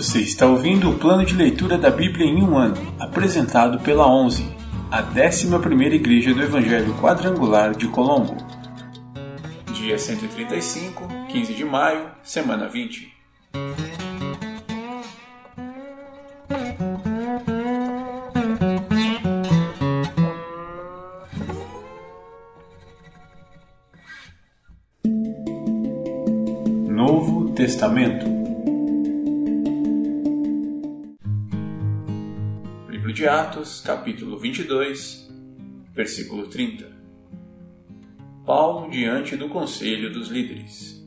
Você está ouvindo o plano de leitura da Bíblia em um ano, apresentado pela 11, a 11ª Igreja do Evangelho Quadrangular de Colombo. Dia 135, 15 de maio, semana 20. Novo Testamento de Atos, capítulo 22, versículo 30. Paulo diante do conselho dos líderes.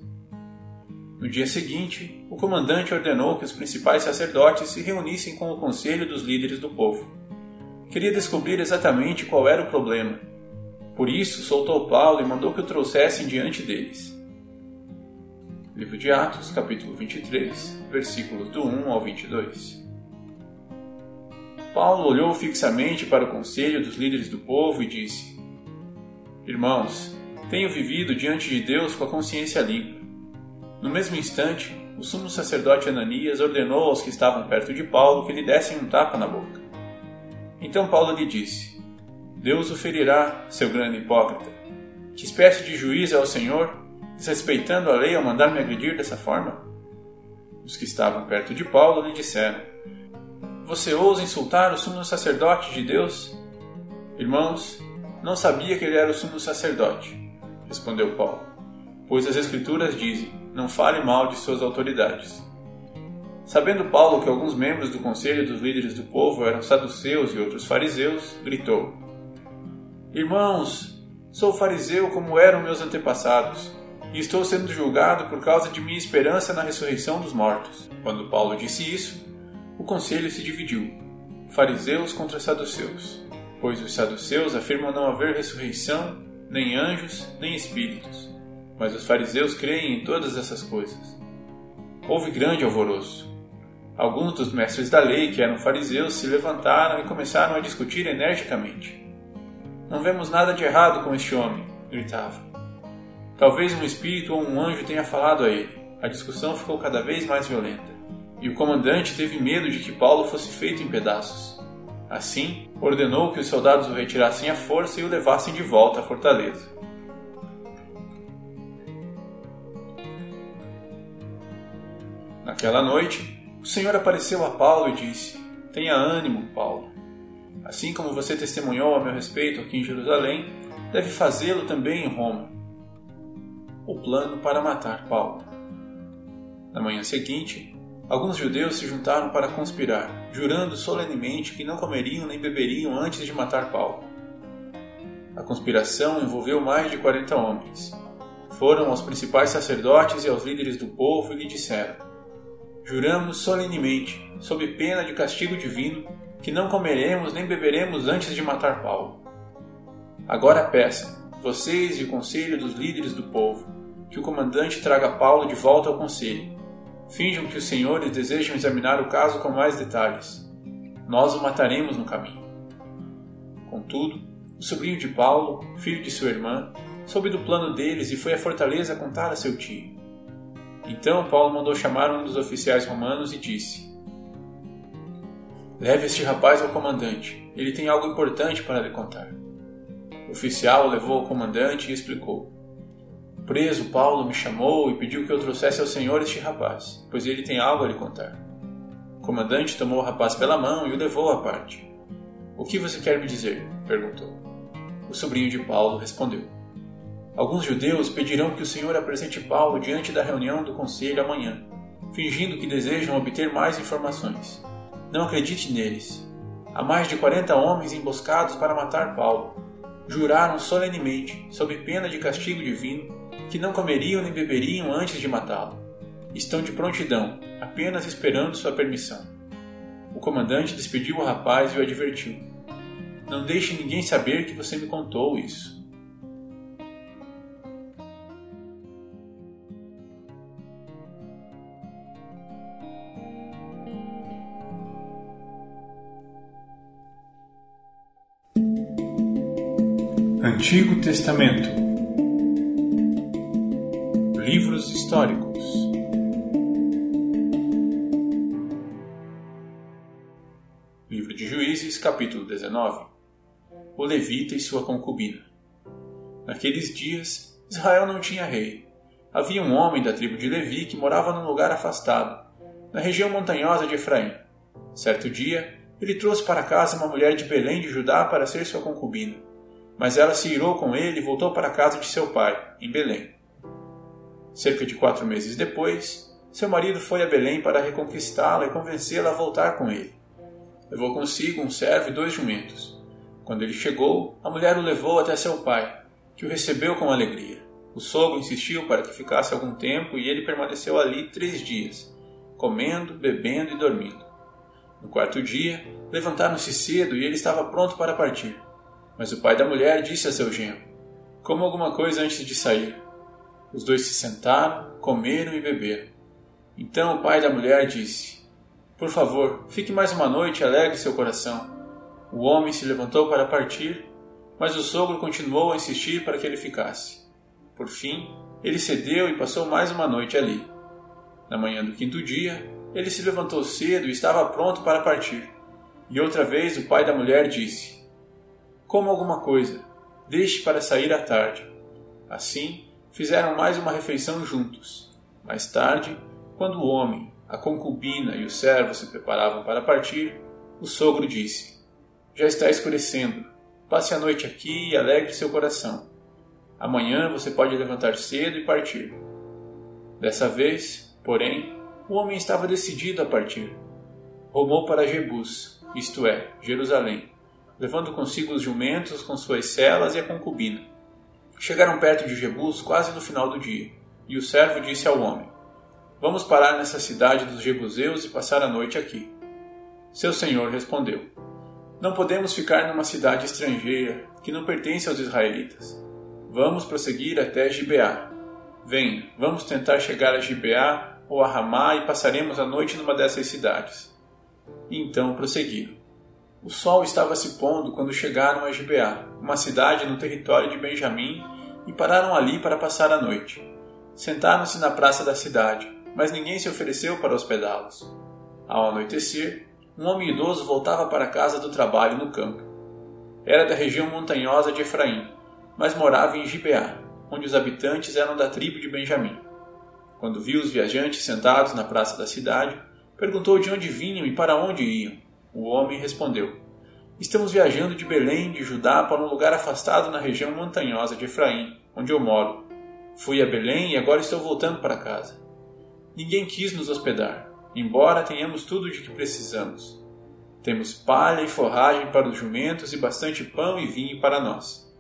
No dia seguinte, o comandante ordenou que os principais sacerdotes se reunissem com o conselho dos líderes do povo. Queria descobrir exatamente qual era o problema. Por isso, soltou Paulo e mandou que o trouxessem diante deles. Livro de Atos, capítulo 23, versículos do 1 ao 22. Paulo olhou fixamente para o conselho dos líderes do povo e disse: Irmãos, tenho vivido diante de Deus com a consciência limpa. No mesmo instante, o sumo sacerdote Ananias ordenou aos que estavam perto de Paulo que lhe dessem um tapa na boca. Então Paulo lhe disse: Deus o ferirá, seu grande hipócrita. Que espécie de juiz é o Senhor, desrespeitando a lei ao mandar me agredir dessa forma? Os que estavam perto de Paulo lhe disseram: você ousa insultar o sumo sacerdote de Deus? Irmãos, não sabia que ele era o sumo sacerdote, respondeu Paulo, pois as Escrituras dizem: não fale mal de suas autoridades. Sabendo Paulo que alguns membros do conselho dos líderes do povo eram saduceus e outros fariseus, gritou: Irmãos, sou fariseu como eram meus antepassados, e estou sendo julgado por causa de minha esperança na ressurreição dos mortos. Quando Paulo disse isso, o conselho se dividiu: fariseus contra saduceus, pois os saduceus afirmam não haver ressurreição, nem anjos, nem espíritos, mas os fariseus creem em todas essas coisas. Houve grande alvoroço. Alguns dos mestres da lei, que eram fariseus, se levantaram e começaram a discutir energicamente. Não vemos nada de errado com este homem, gritavam. Talvez um espírito ou um anjo tenha falado a ele. A discussão ficou cada vez mais violenta e o comandante teve medo de que Paulo fosse feito em pedaços. Assim, ordenou que os soldados o retirassem à força e o levassem de volta à fortaleza. Naquela noite, o Senhor apareceu a Paulo e disse: Tenha ânimo, Paulo. Assim como você testemunhou a meu respeito aqui em Jerusalém, deve fazê-lo também em Roma. O plano para matar Paulo. Na manhã seguinte, Alguns judeus se juntaram para conspirar, jurando solenemente que não comeriam nem beberiam antes de matar Paulo. A conspiração envolveu mais de 40 homens. Foram aos principais sacerdotes e aos líderes do povo e lhe disseram: Juramos solenemente, sob pena de castigo divino, que não comeremos nem beberemos antes de matar Paulo. Agora peçam, vocês e o conselho dos líderes do povo, que o comandante traga Paulo de volta ao conselho Finjam que os senhores desejam examinar o caso com mais detalhes. Nós o mataremos no caminho. Contudo, o sobrinho de Paulo, filho de sua irmã, soube do plano deles e foi à fortaleza contar a seu tio. Então Paulo mandou chamar um dos oficiais romanos e disse: Leve este rapaz ao comandante, ele tem algo importante para lhe contar. O oficial o levou ao comandante e explicou: Preso, Paulo me chamou e pediu que eu trouxesse ao senhor este rapaz, pois ele tem algo a lhe contar. O comandante tomou o rapaz pela mão e o levou à parte. O que você quer me dizer? perguntou. O sobrinho de Paulo respondeu. Alguns judeus pedirão que o senhor apresente Paulo diante da reunião do conselho amanhã, fingindo que desejam obter mais informações. Não acredite neles. Há mais de 40 homens emboscados para matar Paulo. Juraram solenemente, sob pena de castigo divino, que não comeriam nem beberiam antes de matá-lo. Estão de prontidão, apenas esperando sua permissão. O comandante despediu o rapaz e o advertiu: Não deixe ninguém saber que você me contou isso. Antigo Testamento, livros históricos. Livro de Juízes, capítulo 19. O levita e sua concubina. Naqueles dias, Israel não tinha rei. Havia um homem da tribo de Levi que morava num lugar afastado, na região montanhosa de Efraim. Certo dia, ele trouxe para casa uma mulher de Belém de Judá para ser sua concubina mas ela se irou com ele e voltou para a casa de seu pai, em Belém. Cerca de quatro meses depois, seu marido foi a Belém para reconquistá-la e convencê-la a voltar com ele. Levou consigo um servo e dois jumentos. Quando ele chegou, a mulher o levou até seu pai, que o recebeu com alegria. O sogro insistiu para que ficasse algum tempo e ele permaneceu ali três dias, comendo, bebendo e dormindo. No quarto dia, levantaram-se cedo e ele estava pronto para partir. Mas o pai da mulher disse a seu genro: Coma alguma coisa antes de sair. Os dois se sentaram, comeram e beberam. Então o pai da mulher disse: Por favor, fique mais uma noite e alegre seu coração. O homem se levantou para partir, mas o sogro continuou a insistir para que ele ficasse. Por fim, ele cedeu e passou mais uma noite ali. Na manhã do quinto dia, ele se levantou cedo e estava pronto para partir. E outra vez o pai da mulher disse: Coma alguma coisa, deixe para sair à tarde. Assim, fizeram mais uma refeição juntos. Mais tarde, quando o homem, a concubina e o servo se preparavam para partir, o sogro disse: Já está escurecendo. Passe a noite aqui e alegre seu coração. Amanhã você pode levantar cedo e partir. Dessa vez, porém, o homem estava decidido a partir. Rumou para Jebus, isto é, Jerusalém, levando consigo os jumentos com suas celas e a concubina. Chegaram perto de Jebus quase no final do dia, e o servo disse ao homem: Vamos parar nessa cidade dos Jebuseus e passar a noite aqui. Seu senhor respondeu: Não podemos ficar numa cidade estrangeira que não pertence aos israelitas. Vamos prosseguir até Gibeá. Venha, vamos tentar chegar a Gibeá ou a Ramá e passaremos a noite numa dessas cidades. E então prosseguiram. O sol estava se pondo quando chegaram a Gibeá, uma cidade no território de Benjamim, e pararam ali para passar a noite. Sentaram-se na praça da cidade, mas ninguém se ofereceu para hospedá-los. Ao anoitecer, um homem idoso voltava para casa do trabalho no campo. Era da região montanhosa de Efraim, mas morava em Gibeá, onde os habitantes eram da tribo de Benjamim. Quando viu os viajantes sentados na praça da cidade, perguntou de onde vinham e para onde iam. O homem respondeu: Estamos viajando de Belém, de Judá, para um lugar afastado na região montanhosa de Efraim, onde eu moro. Fui a Belém e agora estou voltando para casa. Ninguém quis nos hospedar, embora tenhamos tudo de que precisamos. Temos palha e forragem para os jumentos e bastante pão e vinho para nós.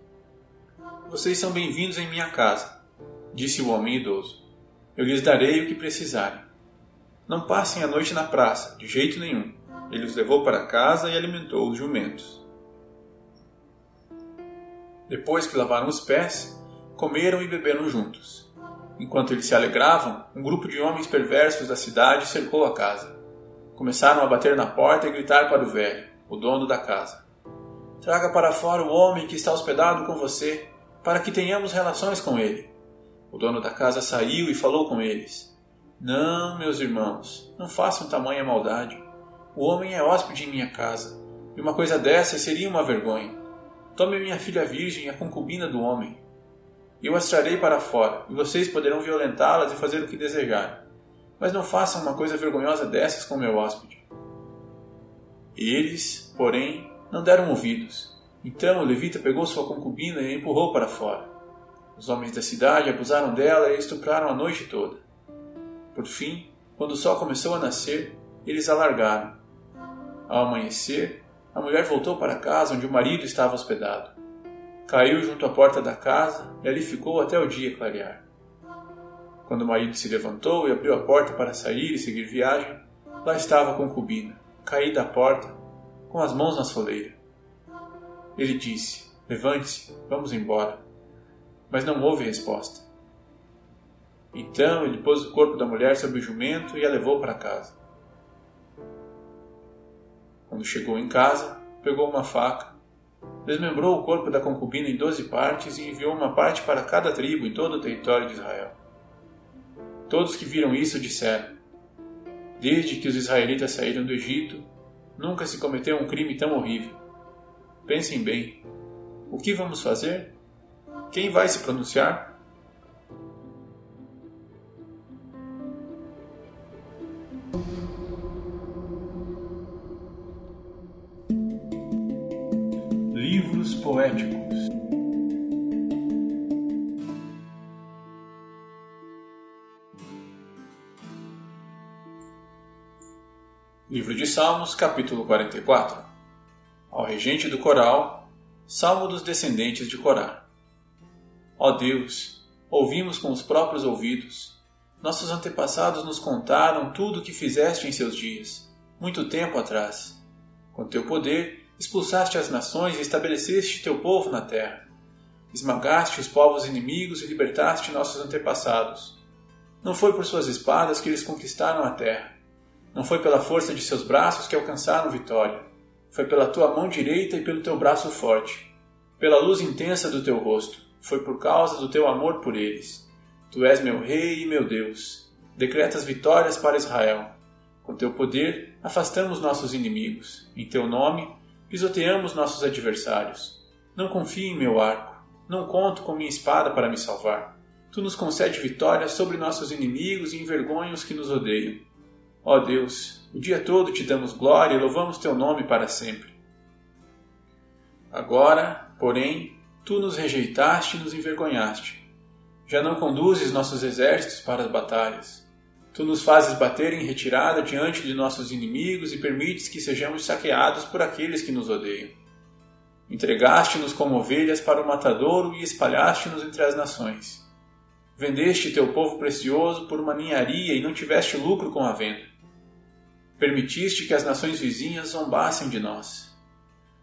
Vocês são bem-vindos em minha casa, disse o homem idoso. Eu lhes darei o que precisarem. Não passem a noite na praça, de jeito nenhum. Ele os levou para casa e alimentou os jumentos. Depois que lavaram os pés, comeram e beberam juntos. Enquanto eles se alegravam, um grupo de homens perversos da cidade cercou a casa. Começaram a bater na porta e gritar para o velho, o dono da casa: Traga para fora o homem que está hospedado com você, para que tenhamos relações com ele. O dono da casa saiu e falou com eles: Não, meus irmãos, não façam tamanha maldade. O homem é hóspede em minha casa, e uma coisa dessa seria uma vergonha. Tome minha filha virgem, a concubina do homem. Eu as trarei para fora, e vocês poderão violentá-las e fazer o que desejarem. Mas não façam uma coisa vergonhosa dessas com meu hóspede. Eles, porém, não deram ouvidos. Então o levita pegou sua concubina e a empurrou para fora. Os homens da cidade abusaram dela e a estupraram a noite toda. Por fim, quando o sol começou a nascer, eles a largaram. Ao amanhecer, a mulher voltou para casa onde o marido estava hospedado. Caiu junto à porta da casa e ali ficou até o dia clarear. Quando o marido se levantou e abriu a porta para sair e seguir viagem, lá estava a concubina, caída à porta, com as mãos na soleira. Ele disse: Levante-se, vamos embora mas não houve resposta. Então ele pôs o corpo da mulher sobre o jumento e a levou para casa. Quando chegou em casa, pegou uma faca, desmembrou o corpo da concubina em doze partes e enviou uma parte para cada tribo em todo o território de Israel. Todos que viram isso disseram: Desde que os israelitas saíram do Egito, Nunca se cometeu um crime tão horrível. Pensem bem. O que vamos fazer? Quem vai se pronunciar? Livros poéticos Livro de Salmos, capítulo 44 Ao regente do coral, Salmo dos descendentes de Corá. Ó Deus, ouvimos com os próprios ouvidos. Nossos antepassados nos contaram tudo o que fizeste em seus dias, muito tempo atrás. Com teu poder, expulsaste as nações e estabeleceste teu povo na terra. Esmagaste os povos inimigos e libertaste nossos antepassados. Não foi por suas espadas que eles conquistaram a terra não foi pela força de seus braços que alcançaram vitória. Foi pela tua mão direita e pelo teu braço forte. Pela luz intensa do teu rosto. Foi por causa do teu amor por eles. Tu és meu rei e meu Deus. Decretas vitórias para Israel. Com teu poder, afastamos nossos inimigos. Em teu nome, pisoteamos nossos adversários. Não confio em meu arco. Não conto com minha espada para me salvar. Tu nos concede vitórias sobre nossos inimigos e envergonha os que nos odeiam. Ó Deus, o dia todo te damos glória e louvamos teu nome para sempre. Agora, porém, tu nos rejeitaste e nos envergonhaste. Já não conduzes nossos exércitos para as batalhas. Tu nos fazes bater em retirada diante de nossos inimigos e permites que sejamos saqueados por aqueles que nos odeiam. Entregaste-nos como ovelhas para o matadouro e espalhaste-nos entre as nações. Vendeste teu povo precioso por uma ninharia e não tiveste lucro com a venda. Permitiste que as nações vizinhas zombassem de nós.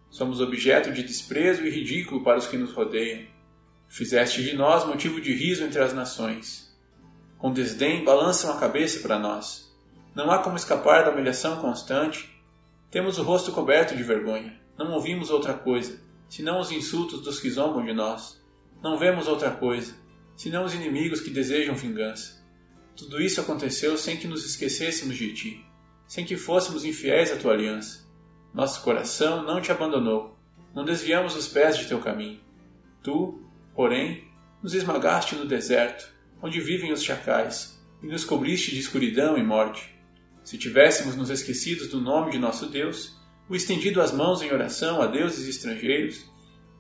Somos objeto de desprezo e ridículo para os que nos rodeiam. Fizeste de nós motivo de riso entre as nações. Com desdém balançam a cabeça para nós. Não há como escapar da humilhação constante. Temos o rosto coberto de vergonha. Não ouvimos outra coisa, senão os insultos dos que zombam de nós. Não vemos outra coisa, senão os inimigos que desejam vingança. Tudo isso aconteceu sem que nos esquecêssemos de ti sem que fôssemos infiéis à tua aliança. Nosso coração não te abandonou, não desviamos os pés de teu caminho. Tu, porém, nos esmagaste no deserto, onde vivem os chacais, e nos cobriste de escuridão e morte. Se tivéssemos nos esquecidos do nome de nosso Deus, o estendido as mãos em oração a deuses estrangeiros,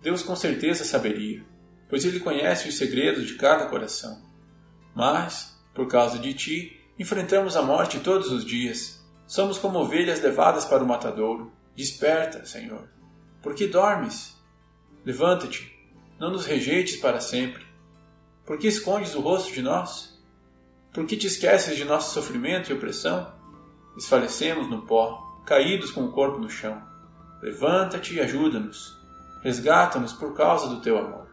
Deus com certeza saberia, pois Ele conhece os segredos de cada coração. Mas, por causa de ti, enfrentamos a morte todos os dias Somos como ovelhas levadas para o matadouro. Desperta, Senhor. Por que dormes? Levanta-te, não nos rejeites para sempre. Por que escondes o rosto de nós? Por que te esqueces de nosso sofrimento e opressão? Desfalecemos no pó, caídos com o corpo no chão. Levanta-te e ajuda-nos. Resgata-nos por causa do teu amor.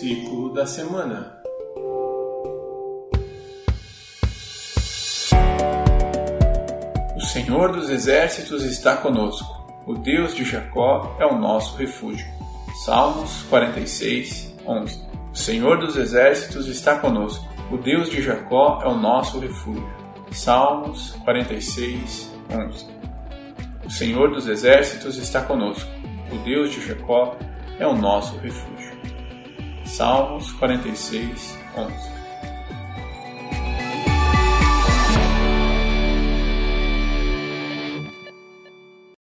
Versículo da semana. O Senhor dos Exércitos está conosco. O Deus de Jacó é o nosso refúgio. Salmos 46, 11. O Senhor dos Exércitos está conosco. O Deus de Jacó é o nosso refúgio. Salmos 46, 11. O Senhor dos Exércitos está conosco. O Deus de Jacó é o nosso refúgio. Salmos 46, 11.